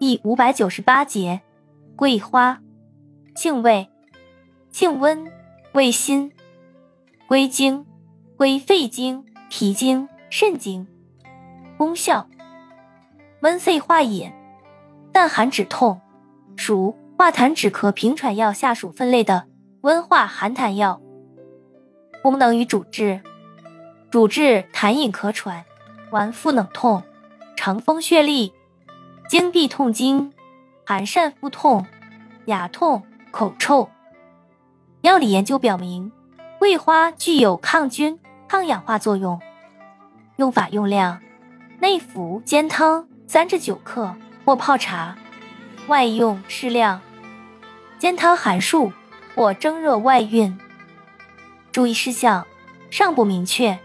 第五百九十八节，桂花，性味，性温，味辛，归经，归肺经、脾经、肾经。功效，温肺化饮，淡寒止痛，属化痰止咳平喘药下属分类的温化寒痰药。功能与主治，主治痰饮咳喘、脘腹冷痛、肠风血痢、经闭痛经、寒疝腹痛、牙痛、口臭。药理研究表明，桂花具有抗菌、抗氧化作用。用法用量：内服煎汤三至九克，或泡茶；外用适量。煎汤含漱或蒸热外运。注意事项：尚不明确。